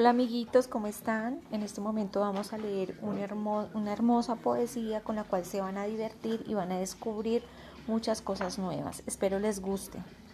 Hola amiguitos, ¿cómo están? En este momento vamos a leer una hermosa poesía con la cual se van a divertir y van a descubrir muchas cosas nuevas. Espero les guste.